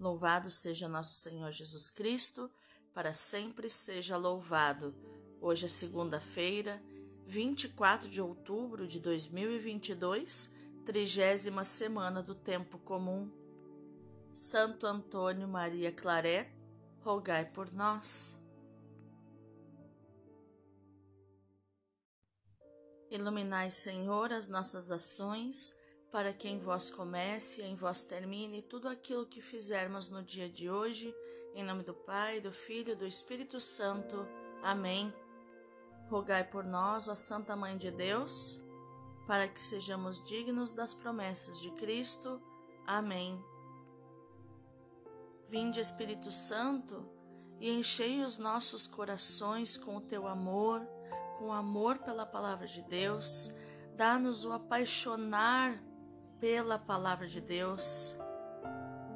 Louvado seja nosso Senhor Jesus Cristo, para sempre seja louvado. Hoje é segunda-feira, 24 de outubro de 2022, trigésima semana do tempo comum. Santo Antônio Maria Claret, rogai por nós. Iluminai, Senhor, as nossas ações para que em vós comece e em vós termine tudo aquilo que fizermos no dia de hoje, em nome do Pai, do Filho e do Espírito Santo. Amém. Rogai por nós, ó Santa Mãe de Deus, para que sejamos dignos das promessas de Cristo. Amém. Vinde, Espírito Santo, e enchei os nossos corações com o teu amor, com o amor pela palavra de Deus. Dá-nos o apaixonar pela palavra de Deus,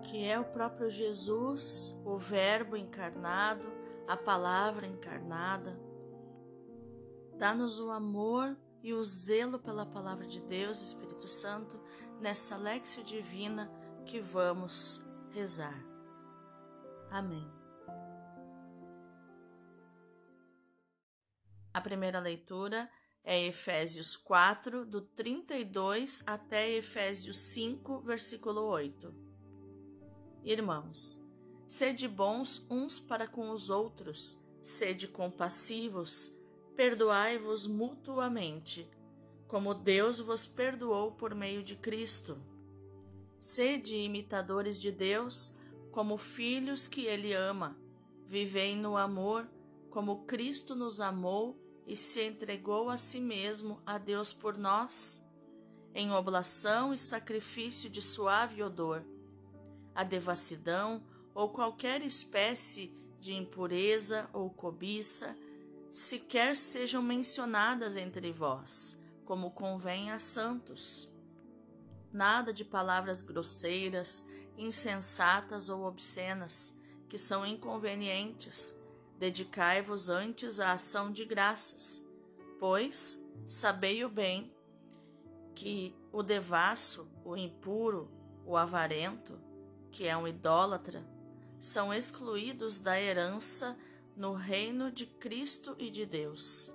que é o próprio Jesus, o Verbo encarnado, a palavra encarnada. Dá-nos o amor e o zelo pela palavra de Deus, Espírito Santo, nessa lexio divina que vamos rezar. Amém. A primeira leitura é Efésios 4, do 32 até Efésios 5, versículo 8. Irmãos, sede bons uns para com os outros, sede compassivos, perdoai-vos mutuamente, como Deus vos perdoou por meio de Cristo. Sede imitadores de Deus, como filhos que Ele ama. Vivei no amor, como Cristo nos amou e se entregou a si mesmo a Deus por nós, em oblação e sacrifício de suave odor. A devassidão ou qualquer espécie de impureza ou cobiça sequer sejam mencionadas entre vós, como convém a santos. Nada de palavras grosseiras, insensatas ou obscenas, que são inconvenientes Dedicai-vos antes à ação de graças, pois sabei o bem que o devasso, o impuro, o avarento, que é um idólatra, são excluídos da herança no reino de Cristo e de Deus.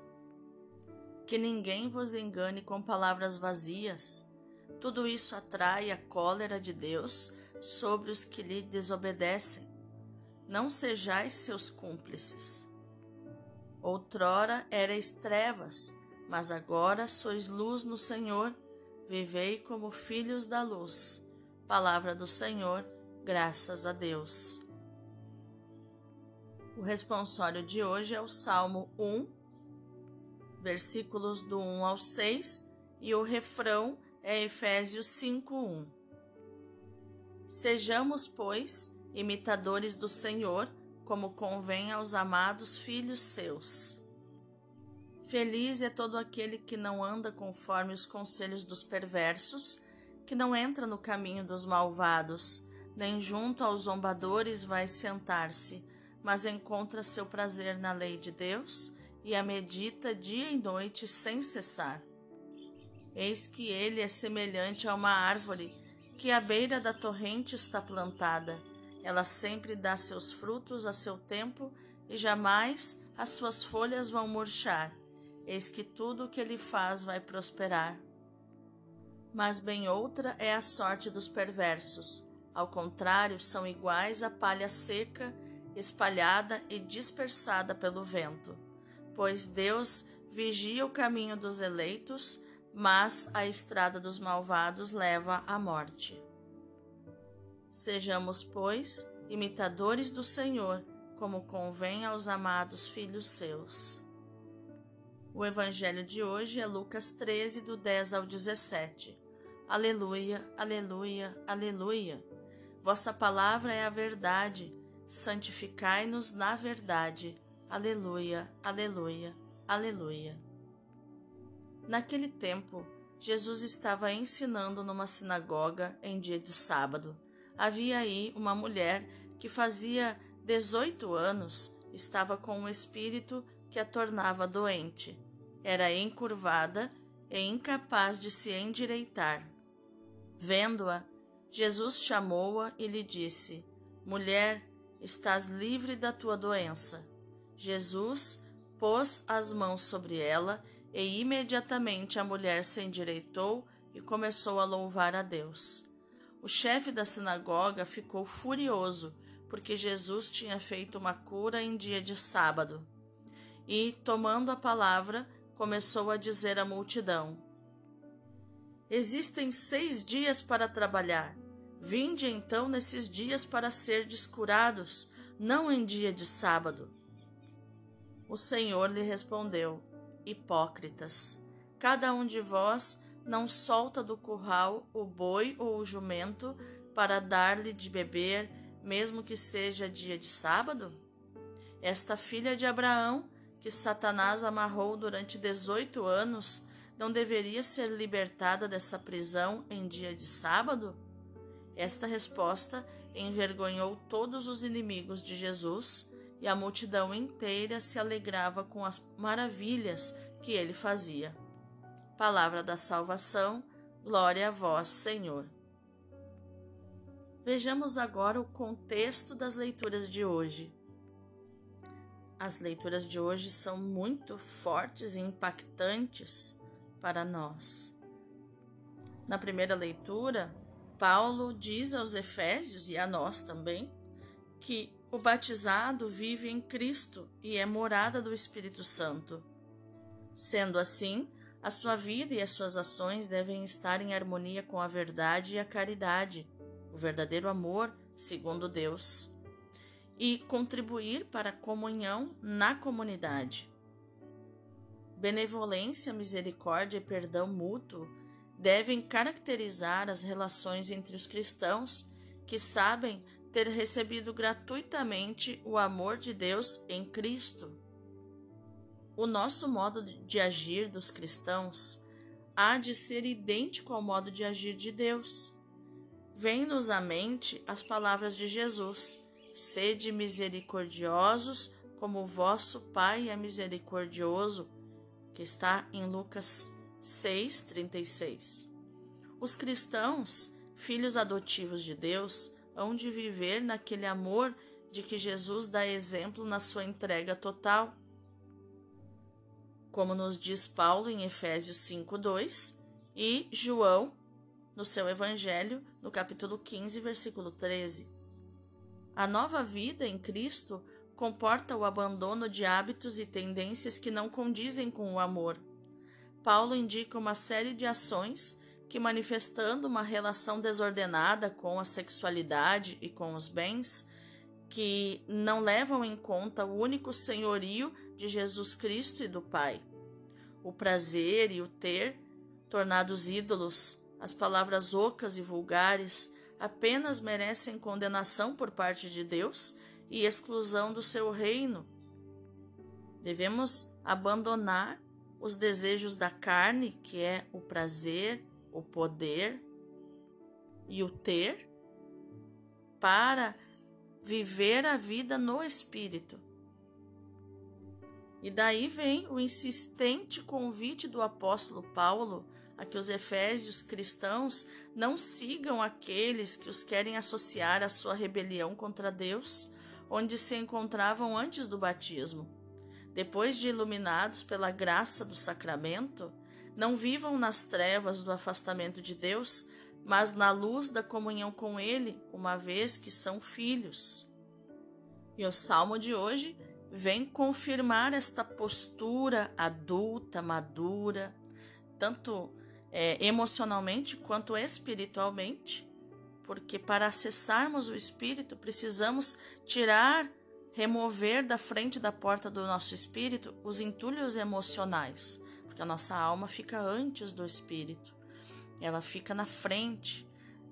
Que ninguém vos engane com palavras vazias. Tudo isso atrai a cólera de Deus sobre os que lhe desobedecem não sejais seus cúmplices. Outrora erais trevas, mas agora sois luz no Senhor, vivei como filhos da luz. Palavra do Senhor, graças a Deus. O responsório de hoje é o Salmo 1, versículos do 1 ao 6, e o refrão é Efésios 5, 1. Sejamos, pois, imitadores do Senhor, como convém aos amados filhos seus. Feliz é todo aquele que não anda conforme os conselhos dos perversos, que não entra no caminho dos malvados, nem junto aos zombadores vai sentar-se, mas encontra seu prazer na lei de Deus e a medita dia e noite sem cessar. Eis que ele é semelhante a uma árvore que à beira da torrente está plantada ela sempre dá seus frutos a seu tempo e jamais as suas folhas vão murchar. Eis que tudo o que ele faz vai prosperar. Mas bem outra é a sorte dos perversos. Ao contrário, são iguais à palha seca, espalhada e dispersada pelo vento. Pois Deus vigia o caminho dos eleitos, mas a estrada dos malvados leva à morte. Sejamos, pois, imitadores do Senhor, como convém aos amados filhos seus. O evangelho de hoje é Lucas 13, do 10 ao 17. Aleluia, aleluia, aleluia. Vossa palavra é a verdade, santificai-nos na verdade. Aleluia, aleluia, aleluia. Naquele tempo, Jesus estava ensinando numa sinagoga em dia de sábado havia aí uma mulher que fazia 18 anos estava com um espírito que a tornava doente. Era encurvada e incapaz de se endireitar. Vendo-a, Jesus chamou-a e lhe disse: Mulher, estás livre da tua doença. Jesus pôs as mãos sobre ela e imediatamente a mulher se endireitou e começou a louvar a Deus. O chefe da sinagoga ficou furioso porque Jesus tinha feito uma cura em dia de sábado. E, tomando a palavra, começou a dizer à multidão: Existem seis dias para trabalhar. Vinde então nesses dias para ser descurados, não em dia de sábado. O Senhor lhe respondeu: Hipócritas, cada um de vós não solta do curral o boi ou o jumento para dar-lhe de beber, mesmo que seja dia de sábado? Esta filha de Abraão, que Satanás amarrou durante dezoito anos, não deveria ser libertada dessa prisão em dia de sábado? Esta resposta envergonhou todos os inimigos de Jesus e a multidão inteira se alegrava com as maravilhas que ele fazia. Palavra da salvação, glória a vós, Senhor. Vejamos agora o contexto das leituras de hoje. As leituras de hoje são muito fortes e impactantes para nós. Na primeira leitura, Paulo diz aos Efésios e a nós também que o batizado vive em Cristo e é morada do Espírito Santo. Sendo assim, a sua vida e as suas ações devem estar em harmonia com a verdade e a caridade, o verdadeiro amor segundo Deus, e contribuir para a comunhão na comunidade. Benevolência, misericórdia e perdão mútuo devem caracterizar as relações entre os cristãos que sabem ter recebido gratuitamente o amor de Deus em Cristo. O nosso modo de agir dos cristãos há de ser idêntico ao modo de agir de Deus. Vem-nos à mente as palavras de Jesus: Sede misericordiosos, como vosso Pai é misericordioso que está em Lucas 6:36. Os cristãos, filhos adotivos de Deus, hão de viver naquele amor de que Jesus dá exemplo na sua entrega total. Como nos diz Paulo em Efésios 5:2 e João no seu evangelho, no capítulo 15, versículo 13. A nova vida em Cristo comporta o abandono de hábitos e tendências que não condizem com o amor. Paulo indica uma série de ações que, manifestando uma relação desordenada com a sexualidade e com os bens, que não levam em conta o único senhorio de Jesus Cristo e do Pai. O prazer e o ter, tornados ídolos, as palavras ocas e vulgares, apenas merecem condenação por parte de Deus e exclusão do seu reino. Devemos abandonar os desejos da carne, que é o prazer, o poder e o ter, para viver a vida no espírito. E daí vem o insistente convite do apóstolo Paulo a que os efésios cristãos não sigam aqueles que os querem associar à sua rebelião contra Deus, onde se encontravam antes do batismo. Depois de iluminados pela graça do sacramento, não vivam nas trevas do afastamento de Deus, mas na luz da comunhão com Ele, uma vez que são filhos. E o salmo de hoje vem confirmar esta postura adulta, madura, tanto é, emocionalmente quanto espiritualmente, porque para acessarmos o espírito precisamos tirar, remover da frente da porta do nosso espírito os entulhos emocionais, porque a nossa alma fica antes do espírito, ela fica na frente,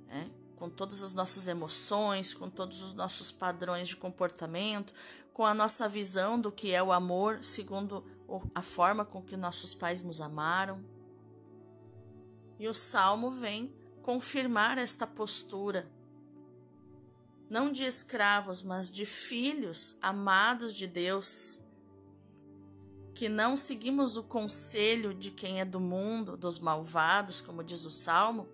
né? com todas as nossas emoções, com todos os nossos padrões de comportamento, com a nossa visão do que é o amor, segundo a forma com que nossos pais nos amaram. E o salmo vem confirmar esta postura, não de escravos, mas de filhos amados de Deus, que não seguimos o conselho de quem é do mundo, dos malvados, como diz o salmo,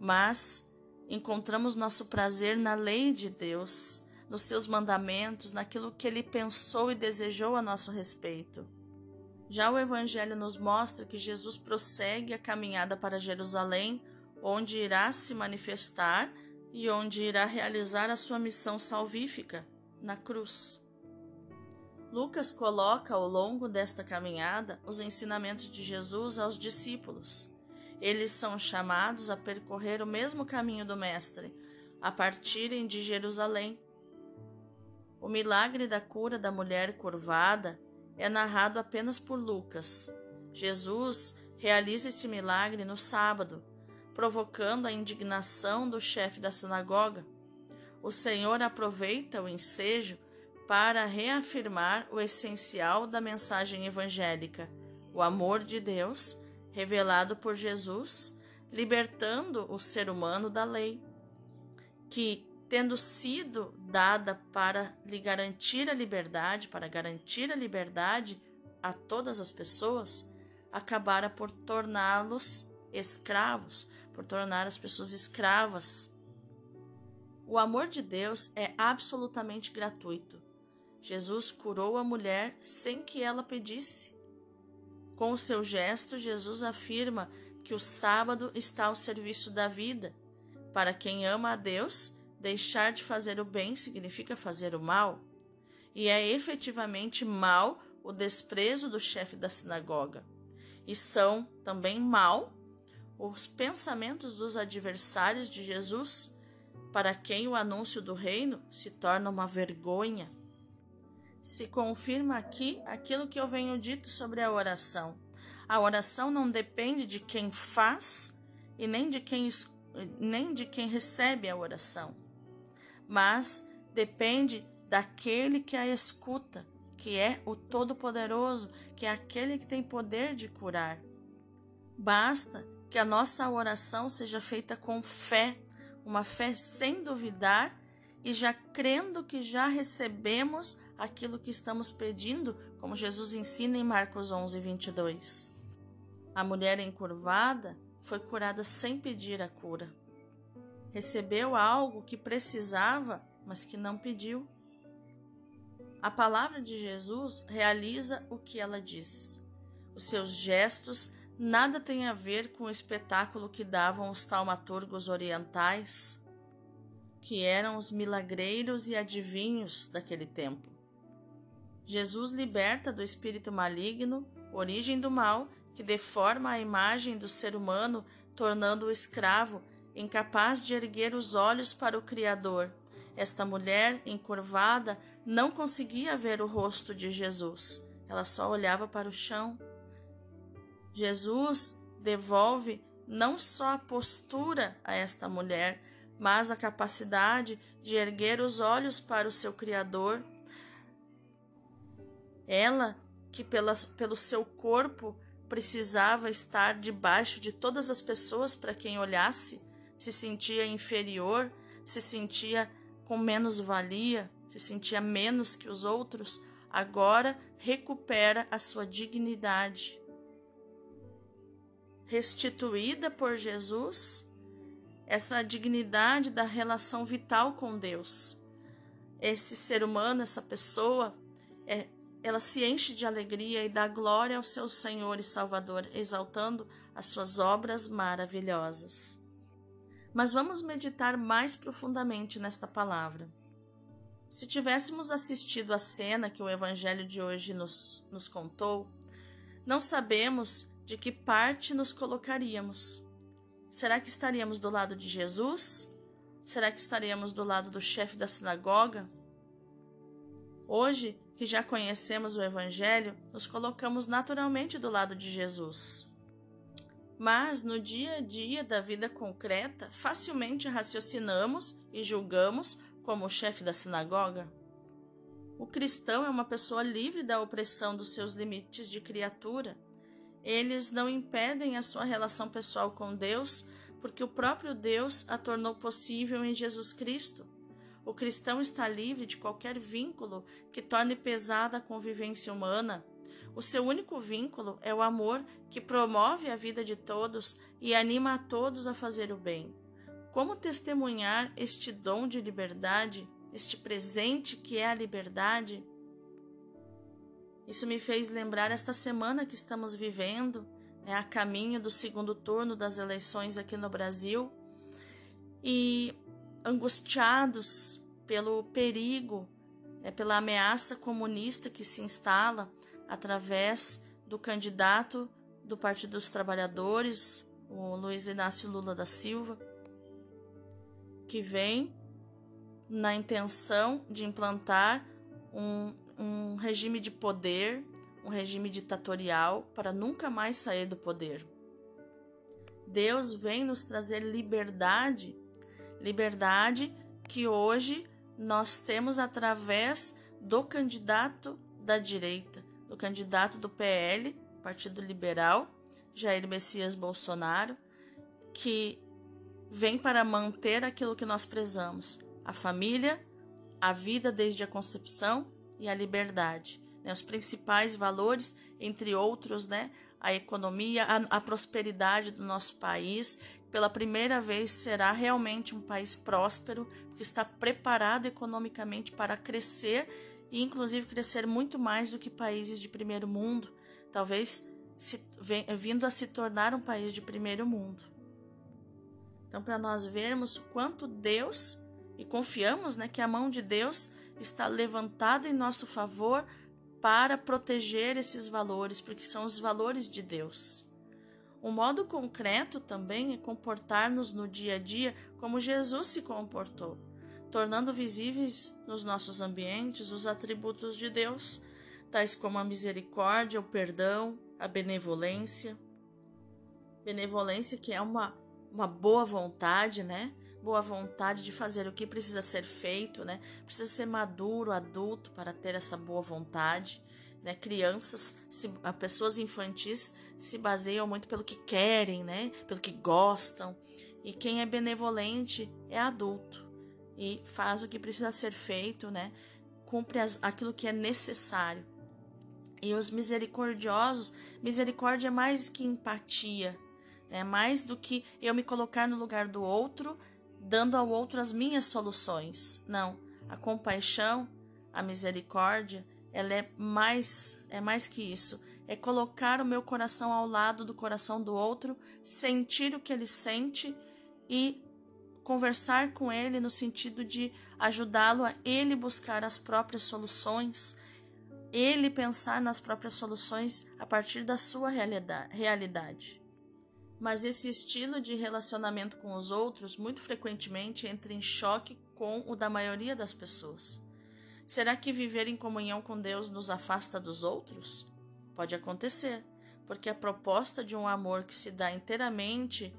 mas encontramos nosso prazer na lei de Deus, nos seus mandamentos, naquilo que ele pensou e desejou a nosso respeito. Já o Evangelho nos mostra que Jesus prossegue a caminhada para Jerusalém, onde irá se manifestar e onde irá realizar a sua missão salvífica na cruz. Lucas coloca ao longo desta caminhada os ensinamentos de Jesus aos discípulos. Eles são chamados a percorrer o mesmo caminho do Mestre, a partirem de Jerusalém. O milagre da cura da mulher curvada é narrado apenas por Lucas. Jesus realiza esse milagre no sábado, provocando a indignação do chefe da sinagoga. O Senhor aproveita o ensejo para reafirmar o essencial da mensagem evangélica, o amor de Deus, revelado por Jesus, libertando o ser humano da lei, que, tendo sido dada para lhe garantir a liberdade, para garantir a liberdade a todas as pessoas, acabara por torná-los escravos, por tornar as pessoas escravas. O amor de Deus é absolutamente gratuito. Jesus curou a mulher sem que ela pedisse. Com o seu gesto, Jesus afirma que o sábado está ao serviço da vida. Para quem ama a Deus, deixar de fazer o bem significa fazer o mal. E é efetivamente mal o desprezo do chefe da sinagoga. E são também mal os pensamentos dos adversários de Jesus, para quem o anúncio do reino se torna uma vergonha. Se confirma aqui aquilo que eu venho dito sobre a oração. A oração não depende de quem faz e nem de quem, nem de quem recebe a oração, mas depende daquele que a escuta, que é o Todo-Poderoso, que é aquele que tem poder de curar. Basta que a nossa oração seja feita com fé, uma fé sem duvidar e já crendo que já recebemos aquilo que estamos pedindo, como Jesus ensina em Marcos 11, 22. A mulher encurvada foi curada sem pedir a cura. Recebeu algo que precisava, mas que não pediu. A palavra de Jesus realiza o que ela diz. Os seus gestos nada tem a ver com o espetáculo que davam os taumaturgos orientais, que eram os milagreiros e adivinhos daquele tempo. Jesus liberta do espírito maligno, origem do mal, que deforma a imagem do ser humano, tornando-o escravo, incapaz de erguer os olhos para o Criador. Esta mulher, encurvada, não conseguia ver o rosto de Jesus. Ela só olhava para o chão. Jesus devolve não só a postura a esta mulher, mas a capacidade de erguer os olhos para o seu Criador. Ela, que pela, pelo seu corpo precisava estar debaixo de todas as pessoas para quem olhasse, se sentia inferior, se sentia com menos valia, se sentia menos que os outros, agora recupera a sua dignidade restituída por Jesus, essa dignidade da relação vital com Deus. Esse ser humano, essa pessoa, é, ela se enche de alegria e dá glória ao seu Senhor e Salvador, exaltando as suas obras maravilhosas. Mas vamos meditar mais profundamente nesta palavra. Se tivéssemos assistido à cena que o Evangelho de hoje nos, nos contou, não sabemos de que parte nos colocaríamos. Será que estaríamos do lado de Jesus? Será que estaríamos do lado do chefe da sinagoga? Hoje, que já conhecemos o Evangelho, nos colocamos naturalmente do lado de Jesus. Mas no dia a dia da vida concreta, facilmente raciocinamos e julgamos como o chefe da sinagoga. O cristão é uma pessoa livre da opressão dos seus limites de criatura eles não impedem a sua relação pessoal com Deus, porque o próprio Deus a tornou possível em Jesus Cristo. O cristão está livre de qualquer vínculo que torne pesada a convivência humana. O seu único vínculo é o amor que promove a vida de todos e anima a todos a fazer o bem. Como testemunhar este dom de liberdade, este presente que é a liberdade. Isso me fez lembrar esta semana que estamos vivendo, né, a caminho do segundo turno das eleições aqui no Brasil, e angustiados pelo perigo, né, pela ameaça comunista que se instala através do candidato do Partido dos Trabalhadores, o Luiz Inácio Lula da Silva, que vem na intenção de implantar um, um regime de poder, um regime ditatorial para nunca mais sair do poder. Deus vem nos trazer liberdade, liberdade que hoje nós temos através do candidato da direita, do candidato do PL, Partido Liberal, Jair Messias Bolsonaro, que vem para manter aquilo que nós prezamos: a família, a vida desde a concepção e a liberdade. Né? Os principais valores, entre outros, né? a economia, a, a prosperidade do nosso país. Pela primeira vez será realmente um país próspero, que está preparado economicamente para crescer e, inclusive, crescer muito mais do que países de primeiro mundo, talvez se, vindo a se tornar um país de primeiro mundo. Então, para nós vermos quanto Deus, e confiamos né, que a mão de Deus está levantada em nosso favor para proteger esses valores, porque são os valores de Deus. Um modo concreto também é comportar-nos no dia a dia como Jesus se comportou, tornando visíveis nos nossos ambientes os atributos de Deus, tais como a misericórdia, o perdão, a benevolência. Benevolência que é uma, uma boa vontade, né? Boa vontade de fazer o que precisa ser feito, né? Precisa ser maduro, adulto para ter essa boa vontade. Né? Crianças, se, pessoas infantis se baseiam muito pelo que querem, né? Pelo que gostam. E quem é benevolente é adulto e faz o que precisa ser feito, né? Cumpre as, aquilo que é necessário. E os misericordiosos, misericórdia é mais que empatia, é mais do que eu me colocar no lugar do outro, dando ao outro as minhas soluções. Não, a compaixão, a misericórdia, ela é mais, é mais que isso. É colocar o meu coração ao lado do coração do outro, sentir o que ele sente e conversar com ele no sentido de ajudá-lo a ele buscar as próprias soluções, ele pensar nas próprias soluções a partir da sua realidade. Mas esse estilo de relacionamento com os outros muito frequentemente entra em choque com o da maioria das pessoas. Será que viver em comunhão com Deus nos afasta dos outros? Pode acontecer, porque a proposta de um amor que se dá inteiramente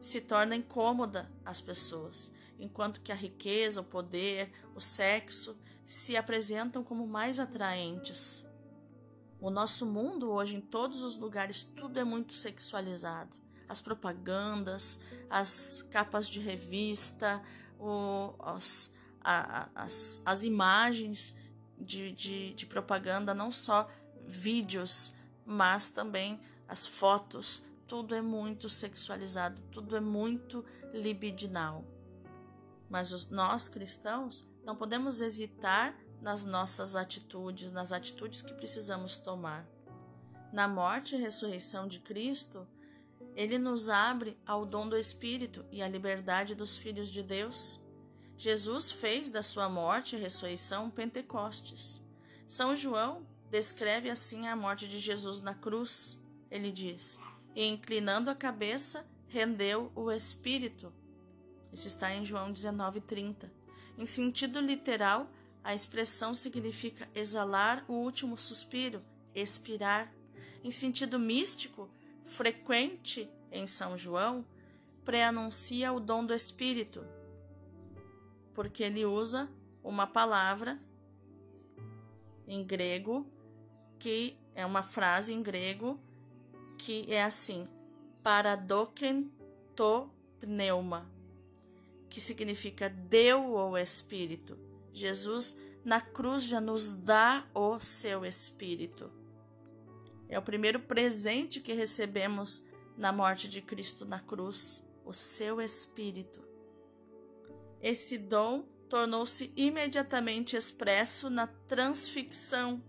se torna incômoda às pessoas, enquanto que a riqueza, o poder, o sexo se apresentam como mais atraentes. O nosso mundo hoje, em todos os lugares, tudo é muito sexualizado. As propagandas, as capas de revista, o, os, a, as, as imagens de, de, de propaganda, não só vídeos, mas também as fotos, tudo é muito sexualizado, tudo é muito libidinal. Mas nós cristãos não podemos hesitar nas nossas atitudes, nas atitudes que precisamos tomar. Na morte e ressurreição de Cristo, ele nos abre ao dom do Espírito e à liberdade dos filhos de Deus. Jesus fez da sua morte e ressurreição Pentecostes. São João descreve assim a morte de Jesus na cruz. Ele diz: E inclinando a cabeça, rendeu o Espírito. Isso está em João 19:30. Em sentido literal, a expressão significa exalar o último suspiro, expirar. Em sentido místico, frequente em São João, preanuncia o dom do Espírito, porque ele usa uma palavra em grego que é uma frase em grego que é assim: paradoken to pneuma, que significa deu o Espírito. Jesus na cruz já nos dá o seu Espírito. É o primeiro presente que recebemos na morte de Cristo na cruz, o seu Espírito. Esse dom tornou-se imediatamente expresso na transfixão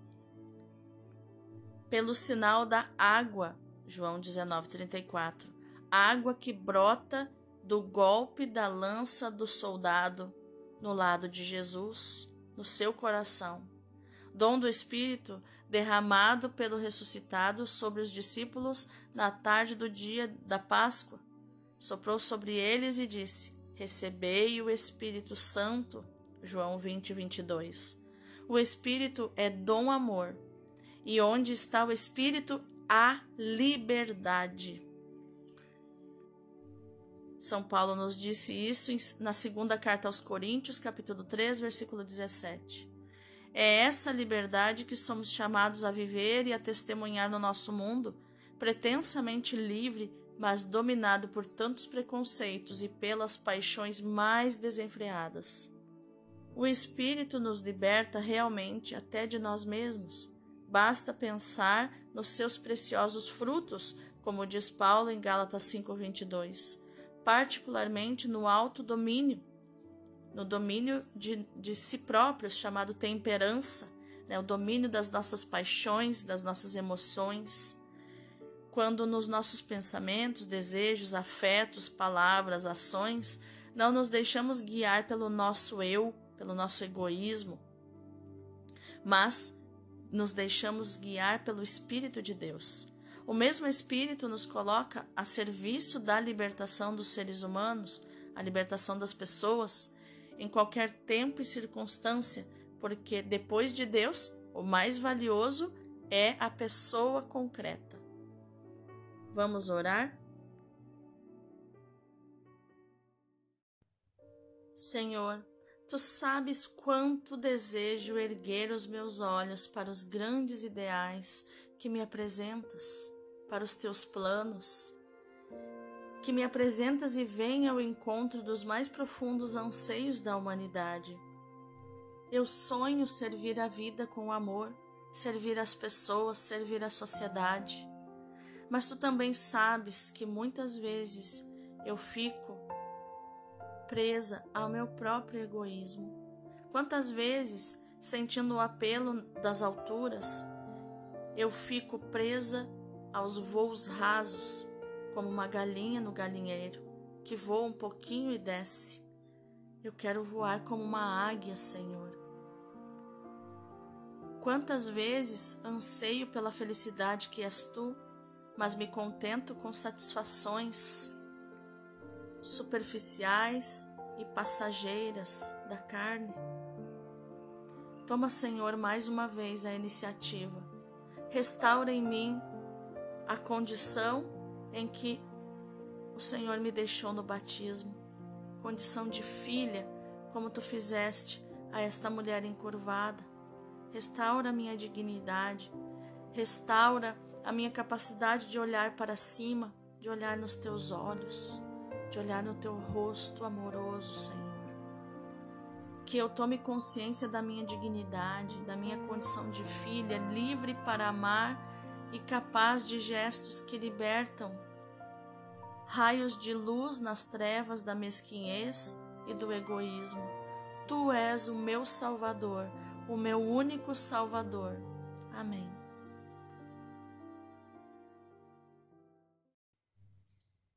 pelo sinal da água, João 19:34, água que brota do golpe da lança do soldado no lado de Jesus, no seu coração. Dom do Espírito derramado pelo ressuscitado sobre os discípulos na tarde do dia da Páscoa. Soprou sobre eles e disse: Recebei o Espírito Santo. João 20, 22. O Espírito é dom amor, e onde está o Espírito, há liberdade. São Paulo nos disse isso na segunda carta aos Coríntios, capítulo 3, versículo 17. É essa liberdade que somos chamados a viver e a testemunhar no nosso mundo, pretensamente livre mas dominado por tantos preconceitos e pelas paixões mais desenfreadas. O Espírito nos liberta realmente até de nós mesmos. Basta pensar nos seus preciosos frutos, como diz Paulo em Gálatas 5:22, particularmente no autodomínio, no domínio de, de si próprios, chamado temperança, né, o domínio das nossas paixões, das nossas emoções. Quando nos nossos pensamentos, desejos, afetos, palavras, ações, não nos deixamos guiar pelo nosso eu, pelo nosso egoísmo, mas nos deixamos guiar pelo Espírito de Deus. O mesmo Espírito nos coloca a serviço da libertação dos seres humanos, a libertação das pessoas, em qualquer tempo e circunstância, porque depois de Deus, o mais valioso é a pessoa concreta. Vamos orar? Senhor, tu sabes quanto desejo erguer os meus olhos para os grandes ideais que me apresentas, para os teus planos, que me apresentas e vem ao encontro dos mais profundos anseios da humanidade. Eu sonho servir a vida com amor, servir as pessoas, servir a sociedade mas tu também sabes que muitas vezes eu fico presa ao meu próprio egoísmo. Quantas vezes, sentindo o apelo das alturas, eu fico presa aos voos rasos, como uma galinha no galinheiro, que voa um pouquinho e desce. Eu quero voar como uma águia, Senhor. Quantas vezes anseio pela felicidade que és tu mas me contento com satisfações superficiais e passageiras da carne. Toma, Senhor, mais uma vez a iniciativa. Restaura em mim a condição em que o Senhor me deixou no batismo, condição de filha, como tu fizeste a esta mulher encurvada. Restaura minha dignidade, restaura a minha capacidade de olhar para cima, de olhar nos teus olhos, de olhar no teu rosto amoroso, Senhor. Que eu tome consciência da minha dignidade, da minha condição de filha, livre para amar e capaz de gestos que libertam raios de luz nas trevas da mesquinhez e do egoísmo. Tu és o meu Salvador, o meu único Salvador. Amém.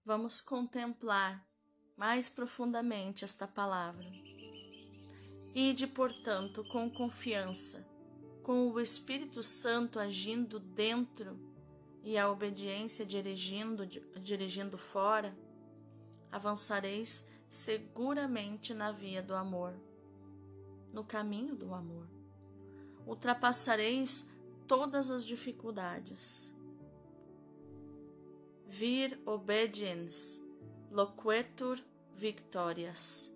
Vamos contemplar mais profundamente esta palavra. Ide, portanto, com confiança, com o Espírito Santo agindo dentro e a obediência dirigindo, dirigindo fora, avançareis seguramente na via do amor, no caminho do amor. Ultrapassareis todas as dificuldades Vir obediens, loquetur victorias.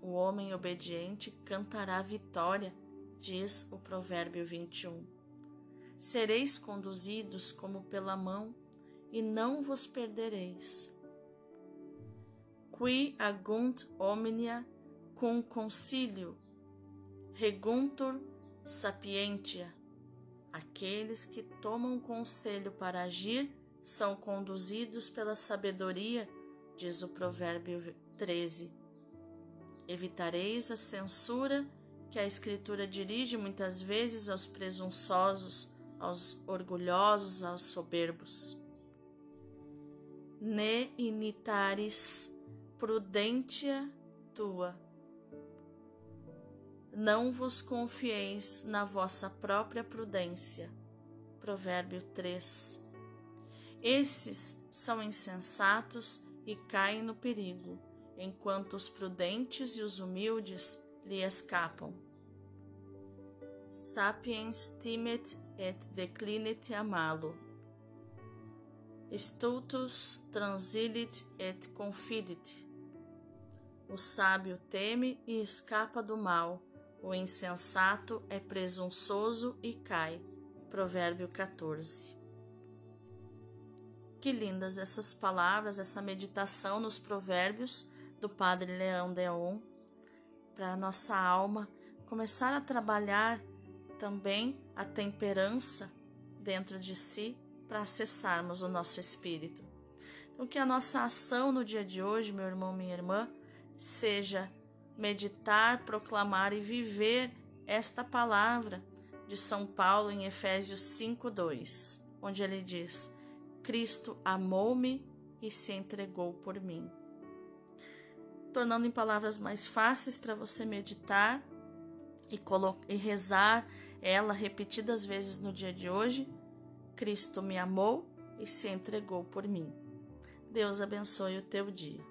O homem obediente cantará vitória, diz o provérbio 21. Sereis conduzidos como pela mão, e não vos perdereis. Qui agunt omnia cum concilio, reguntur sapientia. Aqueles que tomam conselho para agir são conduzidos pela sabedoria, diz o Provérbio 13. Evitareis a censura que a Escritura dirige muitas vezes aos presunçosos, aos orgulhosos, aos soberbos. Ne initaris prudentia tua. Não vos confieis na vossa própria prudência. Provérbio 3. Esses são insensatos e caem no perigo, enquanto os prudentes e os humildes lhe escapam. Sapiens timet et declinet amalo. Stultus transilit et confidit. O sábio teme e escapa do mal, o insensato é presunçoso e cai. Provérbio 14. Que lindas essas palavras, essa meditação nos provérbios do Padre Leão Deon, para a nossa alma começar a trabalhar também a temperança dentro de si para acessarmos o nosso espírito. Então, que a nossa ação no dia de hoje, meu irmão, minha irmã, seja meditar, proclamar e viver esta palavra de São Paulo em Efésios 5:2, onde ele diz: Cristo amou-me e se entregou por mim. Tornando em palavras mais fáceis para você meditar e, e rezar ela repetidas vezes no dia de hoje, Cristo me amou e se entregou por mim. Deus abençoe o teu dia.